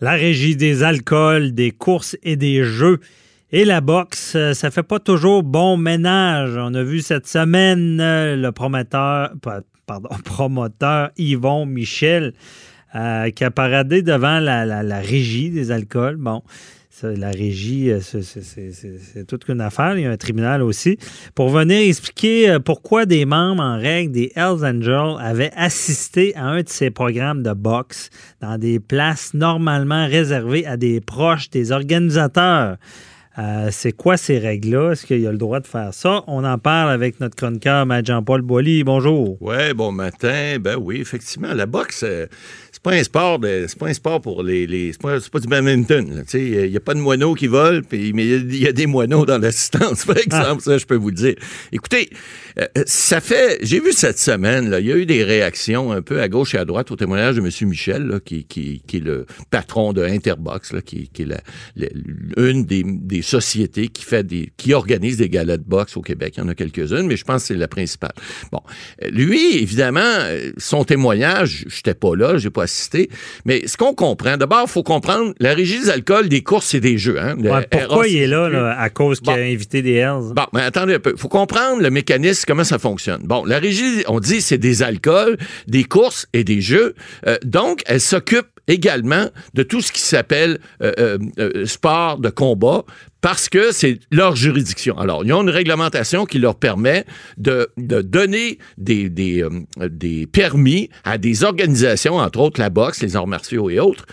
La régie des alcools, des courses et des jeux. Et la boxe, euh, ça fait pas toujours bon ménage. On a vu cette semaine euh, le promoteur, pardon, promoteur Yvon Michel euh, qui a paradé devant la, la régie des alcools. Bon, la régie, euh, c'est toute une affaire. Il y a un tribunal aussi. Pour venir expliquer euh, pourquoi des membres en règle des Hells Angels avaient assisté à un de ces programmes de boxe dans des places normalement réservées à des proches des organisateurs. Euh, c'est quoi ces règles-là? Est-ce qu'il a le droit de faire ça? On en parle avec notre chroniqueur, Jean-Paul Boilly. Bonjour. Oui, bon matin. Ben oui, effectivement, la boxe, pas un sport c'est pas un sport pour les, les c'est pas, du badminton. Il n'y a pas de moineaux qui volent, puis, mais il y, a des moineaux dans l'assistance, par exemple, ça je peux vous le dire. Écoutez, euh, ça fait, j'ai vu cette semaine, là, il y a eu des réactions un peu à gauche et à droite au témoignage de M. Michel, qui, qui, qui, est le patron de Interbox, là, qui, qui est la, une des, des, sociétés qui fait des, qui organise des galas de boxe au Québec. Il y en a quelques-unes, mais je pense que c'est la principale. Bon, lui, évidemment, son témoignage, j'étais pas là, j'ai pas mais ce qu'on comprend, d'abord, il faut comprendre la régie des alcools, des courses et des jeux. Hein, pourquoi il est là, à cause qu'il a invité des Hells? Bon, mais attendez un peu. Il faut comprendre le mécanisme, comment ça fonctionne. Bon, la régie, on dit, c'est des alcools, des courses et des jeux. Euh, donc, elle s'occupe également de tout ce qui s'appelle euh, euh, euh, sport de combat parce que c'est leur juridiction. Alors, ils ont une réglementation qui leur permet de, donner des, des, permis à des organisations, entre autres la boxe, les arts martiaux et autres,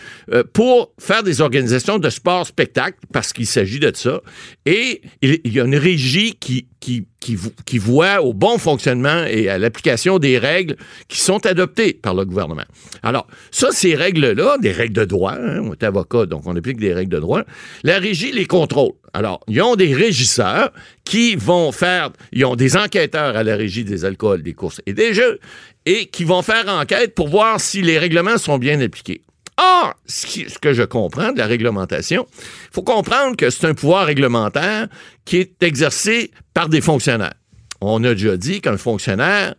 pour faire des organisations de sport spectacle, parce qu'il s'agit de ça. Et il, y a une régie qui, voit au bon fonctionnement et à l'application des règles qui sont adoptées par le gouvernement. Alors, ça, ces règles-là, des règles de droit, hein, on est avocat, donc on applique des règles de droit, la régie les contrôle. Alors, ils ont des régisseurs qui vont faire, ils ont des enquêteurs à la régie des alcools, des courses et des jeux, et qui vont faire enquête pour voir si les règlements sont bien appliqués. Or, ce que je comprends de la réglementation, il faut comprendre que c'est un pouvoir réglementaire qui est exercé par des fonctionnaires. On a déjà dit qu'un fonctionnaire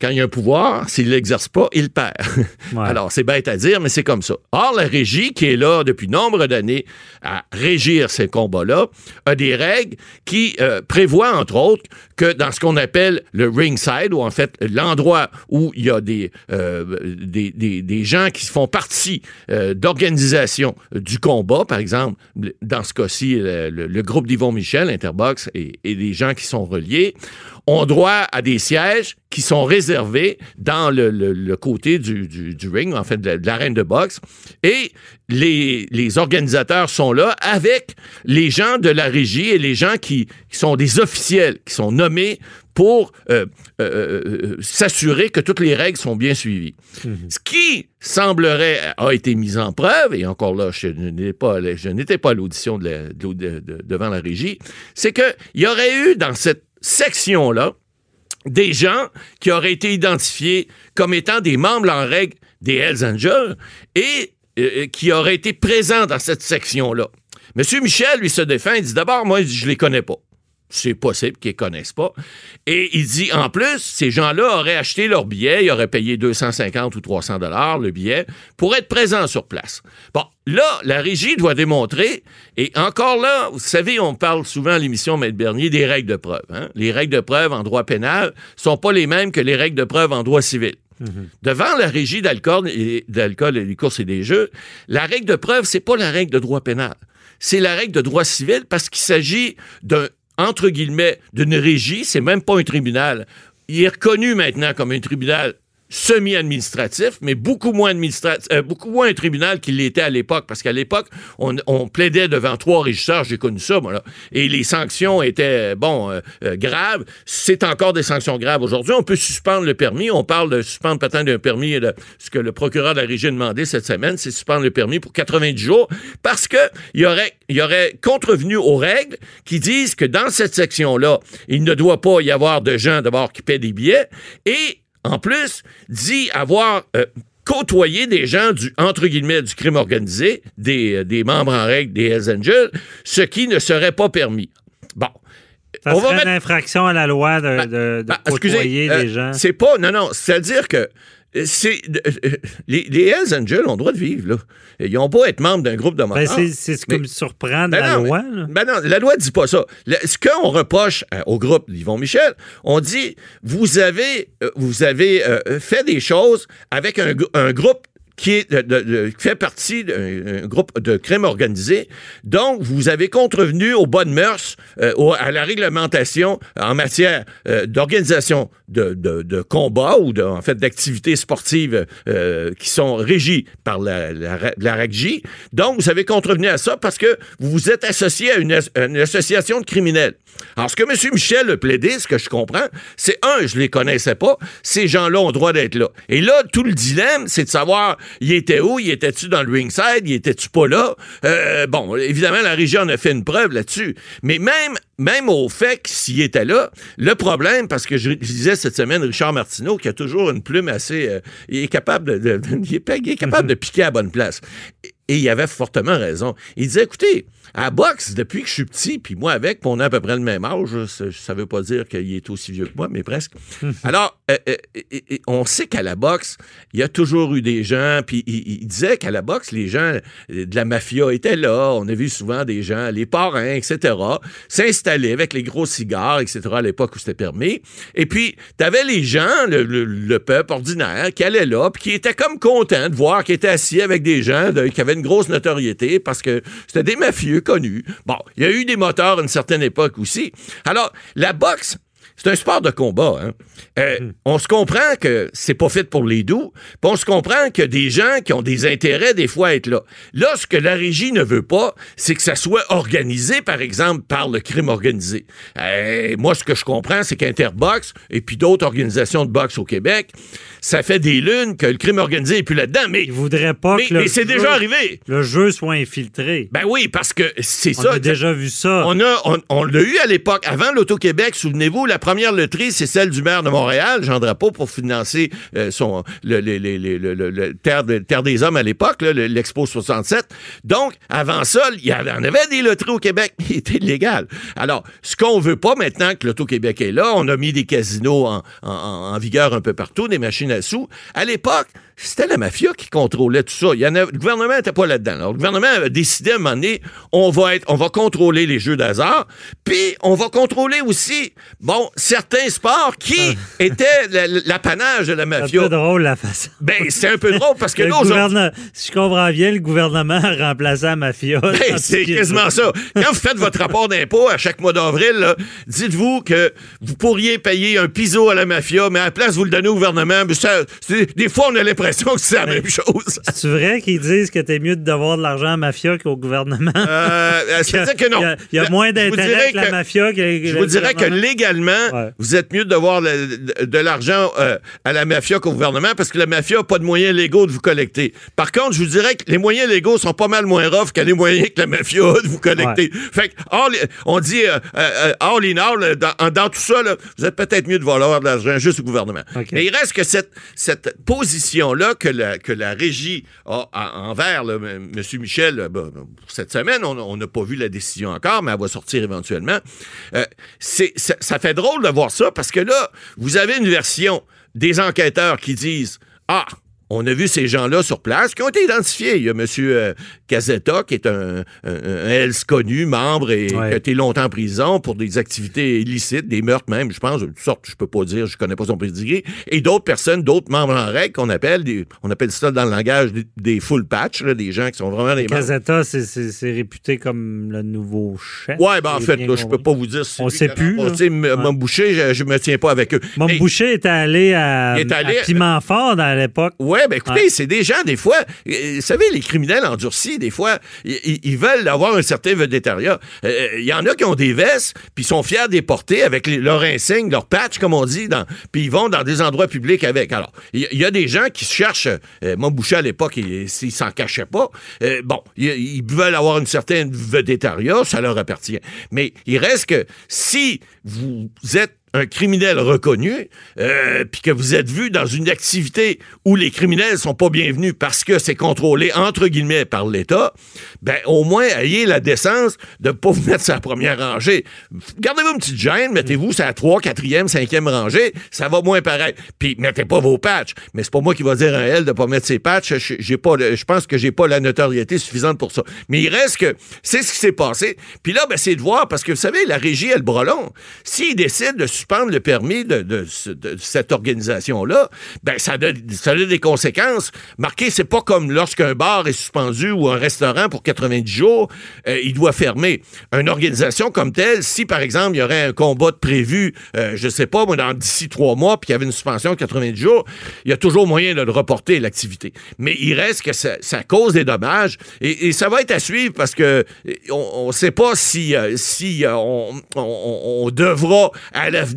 quand il y a un pouvoir, s'il l'exerce pas, il perd. Alors, c'est bête à dire, mais c'est comme ça. Or, la régie, qui est là depuis nombre d'années à régir ces combats-là, a des règles qui euh, prévoient, entre autres, que dans ce qu'on appelle le ringside, ou en fait l'endroit où il y a des, euh, des, des, des, gens qui font partie euh, d'organisation du combat, par exemple, dans ce cas-ci, le, groupe d'Yvon Michel, Interbox, et, et des gens qui sont reliés, ont droit à des sièges qui sont réservés dans le, côté du, du, ring, en fait, de l'arène de boxe. Et les, les, organisateurs sont là avec les gens de la régie et les gens qui, sont des officiels, qui sont nommés pour euh, euh, euh, s'assurer que toutes les règles sont bien suivies. Mhm. Ce qui semblerait a été mis en preuve, et encore là, je n'étais pas, à l'audition de devant la régie, c'est qu'il y aurait eu dans cette section-là des gens qui auraient été identifiés comme étant des membres en règle des Hells Angels et euh, qui auraient été présents dans cette section-là. Monsieur Michel, lui, se défend, il dit d'abord, moi, je les connais pas c'est possible qu'ils ne connaissent pas. Et il dit, en plus, ces gens-là auraient acheté leur billet, ils auraient payé 250 ou 300 dollars le billet pour être présents sur place. Bon, là, la régie doit démontrer, et encore là, vous savez, on parle souvent à l'émission Maître Bernier des règles de preuve. Hein. Les règles de preuve en droit pénal sont pas les mêmes que les règles de preuve en droit civil. Mm-hmm. Devant la régie d'alcool et, d'alcool et des courses et des jeux, la règle de preuve, c'est pas la règle de droit pénal c'est la règle de droit civil parce qu'il s'agit d'un entre guillemets, d'une régie, c'est même pas un tribunal. Il est reconnu maintenant comme un tribunal semi-administratif, mais beaucoup moins administratif, euh, beaucoup moins un tribunal qu'il l'était à l'époque, parce qu'à l'époque, on, plaidait devant trois régisseurs, j'ai connu ça, moi, et les sanctions étaient, bon, euh, euh, graves. C'est encore des sanctions graves aujourd'hui. On peut suspendre le permis. On parle de suspendre peut-être d'un permis, ce que le procureur de la régie a demandé cette semaine, c'est suspendre le permis pour 90 jours, parce que il y aurait, y aurait contrevenu aux règles qui disent que dans cette section-là, il ne doit pas y avoir de gens d'abord qui paient des billets, et en plus, dit avoir euh, côtoyé des gens du, entre guillemets, du crime organisé, des, euh, membres en règle des Hells Angels, ce qui ne serait pas permis. Bon. Ça on serait va mettre... une infraction à la loi de, ben, ben, côtoyer des euh, gens. C'est pas, non, non, c'est-à-dire que c'est les, les, Hells Angels ont le droit de vivre. Là. Ils n'ont pas à être membres d'un groupe de ben, motards. c'est ce qui me surprend de la loi. Ben non, la loi ne dit pas ça. ce qu'on reproche au groupe d'Yvon Michel, on dit vous avez, vous avez fait des choses avec un, un groupe qui, est fait partie d'un groupe de crime organisé. Donc, vous avez contrevenu aux bonnes mœurs, euh, à la réglementation en matière euh, d'organisation de, de, combat ou en fait d'activités sportives euh, qui sont régies par la, la, RACJ. Donc, vous avez contrevenu à ça parce que vous vous êtes associé à une, association de criminels. Alors, ce que M. Michel a plaidé, ce que je comprends, c'est un, je les connaissais pas, ces gens-là ont droit d'être là. Et là, tout le dilemme, c'est de savoir il était où? Il était-tu dans le ringside? Il était-tu pas là? Euh, bon, évidemment, la région en a fait une preuve là-dessus. Mais même, même au fait s'il était là, le problème, parce que je, disais cette semaine, Richard Martineau, qui a toujours une plume assez... Euh, il est capable de, il, est, capable de piquer à bonne place. Et il avait fortement raison. Il disait, écoutez, à boxe, depuis que je suis petit, puis moi avec, on a à peu près le même âge, ça ne veut pas dire qu'il est aussi vieux que moi, mais presque. Alors, euh, euh, on sait qu'à la boxe, il y a toujours eu des gens, puis il, disait qu'à la boxe, les gens de la mafia étaient là. On a vu souvent des gens, les parrains, etc., s'installer avec les gros cigares, etc., à l'époque où c'était permis. Et puis, tu avais les gens, le, peuple ordinaire, qui allait là, puis qui étaient comme contents de voir qu'ils étaient assis avec des gens qui avaient une grosse notoriété parce que c'était des mafieux connus. Bon, il y a eu des moteurs à une certaine époque aussi. Alors, la boxe, c'est un sport de combat. Hein. Euh, hmm. On se comprend que c'est pas fait pour les doux, puis on se comprend que des gens qui ont des intérêts des fois à être là. Là, ce que la régie ne veut pas, c'est que ça soit organisé, par exemple, par le crime organisé. Euh, moi, ce que je comprends, c'est qu'Interbox et puis d'autres organisations de boxe au Québec, ça fait des lunes que le crime organisé est plus là-dedans, mais... Ils voudraient pas mais, que c'est déjà arrivé. Le jeu soit infiltré. Ben oui, parce que c'est ça. On a déjà vu ça. On a, on, l'a eu à l'époque, avant l'Auto-Québec, souvenez-vous, la première loterie, c'est celle du maire de Montréal, Jean Drapeau, pour financer euh, son le, le, terre, terre, des Hommes à l'époque, l'Expo 67. Donc, avant ça, il y en avait des loteries au Québec, qui étaient illégales. Alors, ce qu'on veut pas maintenant que l'Auto-Québec est là, on a mis des casinos en vigueur un peu partout, des machines à sous. À l'époque, c'était la mafia qui contrôlait tout ça. Il y en a, le gouvernement n'était pas là-dedans. Alors, le gouvernement a décidé à un moment donné, on va être, on va contrôler les jeux d'hasard, puis on va contrôler aussi, bon, certains sports qui ah. étaient l'apanage de la mafia. C'est un peu drôle la façon. Ben, c'est un peu drôle parce que là, aujourd'hui... Si je comprends bien, le gouvernement a remplacé la mafia. Ben, c'est quasiment ça. Quand vous faites votre rapport d'impôt à chaque mois d'avril, dites-vous que vous pourriez payer un piso à la mafia, mais à la place, vous le donnez au gouvernement. des fois, on a l'impression que c'est la même chose. C'est vrai qu'ils disent que t'es mieux de devoir de l'argent à la mafia qu'au gouvernement? Euh, C'est-à-dire que non. Il y a, moins d'intérêt que, la mafia que Je vous dirais que légalement, vous êtes mieux de devoir de, l'argent euh, à la mafia qu'au gouvernement parce que la mafia n'a pas de moyens légaux de vous collecter. Par contre, je vous dirais que les moyens légaux sont pas mal moins rough que les moyens que la mafia a de vous collecter. Fait que, on dit euh, euh, all in all, dans, tout ça, vous êtes peut-être mieux de valoir de l'argent juste au gouvernement. Mais il reste que cette, cette position là que la, que la régie a envers M. Michel, euh, pour cette semaine, on n'a pas vu la décision encore, mais elle va sortir éventuellement. Euh, ça fait drôle de voir ça parce que là, vous avez une version des enquêteurs qui disent Ah, on a vu ces gens-là sur place qui ont été identifiés. Il y a M. Euh, Casetta, qui est un, un, connu, membre et qui a été longtemps en prison pour des activités illicites, des meurtres même, je pense, de toutes sortes, je peux pas dire, je connais pas son prédigré. Et d'autres personnes, d'autres membres en règle qu'on appelle, des, on appelle ça dans le langage des, full patch, des gens qui sont vraiment des Casetta, c'est réputé comme le nouveau chef. Ouais, ben en fait, là, je peux pas vous dire si On sait plus. Mon Boucher, je, me tiens pas avec eux. Mon Boucher est allé à, allé, à Piment-Fort à l'époque. Oui, ben écoutez, c'est des gens, des fois, euh, vous savez, les criminels endurcis, des fois, ils, veulent avoir un certain vedettariat. Euh, euh, il y en a qui ont des vestes, puis ils sont fiers de les porter avec leur insigne, leur patch, comme on dit, puis ils vont dans des endroits publics avec. Alors, il y, a des gens qui cherchent, mon boucher à l'époque, il, s'en cachait pas. bon, ils, veulent avoir une certaine vedettariat, ça leur appartient. Mais il reste que si vous êtes un criminel reconnu, euh, puis que vous êtes vu dans une activité où les criminels sont pas bienvenus parce que c'est contrôlé entre guillemets par l'État, ben au moins ayez la décence de pas vous mettre sa première rangée. Gardez-vous une petite gêne, mettez-vous sa 3, 4e, 5e rangée, ça va moins pareil. Puis mettez pas vos patchs. Mais c'est pas moi qui va dire à elle de pas mettre ses patchs. J'ai pas, je pense que j'ai pas la notoriété suffisante pour ça. Mais il reste que c'est ce qui s'est passé. Puis là, ben, c'est de voir parce que vous savez, la régie, elle brelon. S'il décide de suspendre le permis de, cette organisation-là, ben ça a, ça a des conséquences. Marqué, c'est pas comme lorsqu'un bar est suspendu ou un restaurant pour 90 jours, euh, il doit fermer. Une organisation comme telle, si par exemple il y aurait un combat de prévu, euh, je sais pas, moi, dans d'ici trois mois, puis il y avait une suspension de 90 jours, il y a toujours moyen de reporter l'activité. Mais il reste que ça, cause des dommages et, ça va être à suivre parce que on ne sait pas si, euh, si on, devra à l'avenir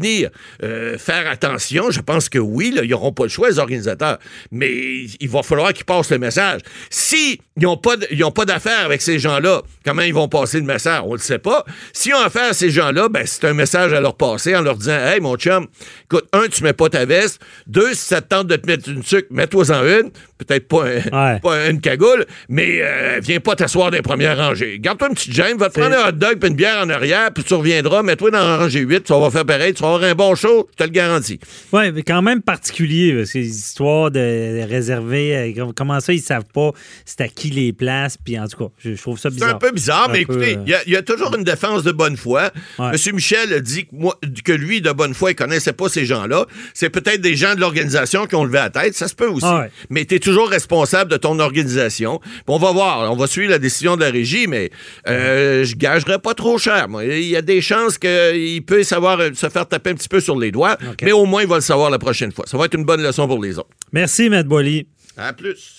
faire attention. Je pense que oui, là, ils n'auront pas le choix, les organisateurs. Mais il va falloir qu'ils passent le message. Si ils n'ont pas, pas d'affaires avec ces gens-là, comment ils vont passer le message? On ne le sait pas. S'ils ont affaire à ces gens-là, ben, c'est un message à leur passer en leur disant Hey, mon chum, écoute, un, tu mets pas ta veste. Deux, si ça te tente de te mettre une sucre, mets-toi-en une. Peut-être pas, une cagoule, mais euh, viens pas t'asseoir dans les premières rangées. Garde-toi une petite gêne, va te prendre un hot dog et une bière en arrière, puis tu reviendras, mets-toi dans la rangée 8, tu vas faire pareil, tu vas avoir un bon show, je te le garantis. Oui, mais quand même particulier, ces histoires de réserver, euh, comment ça, ils savent pas c'est à qui les places, puis en tout cas, je, trouve ça bizarre. C'est un peu bizarre, mais écoutez, euh, il y, a toujours une défense de bonne foi. Monsieur Michel a dit que, moi, que lui, de bonne foi, il connaissait pas ces gens-là. C'est peut-être des gens de l'organisation qui ont levé la tête, ça se peut aussi. Mais tu es toujours responsable de ton organisation. on va voir, on va suivre la décision de la régie, mais euh, je gagerais pas trop cher. Il y a des chances qu'il peut savoir euh, se faire taper un petit peu sur les doigts, mais au moins il va le savoir la prochaine fois. Ça va être une bonne leçon pour les autres. Merci, Matt Boily. À plus.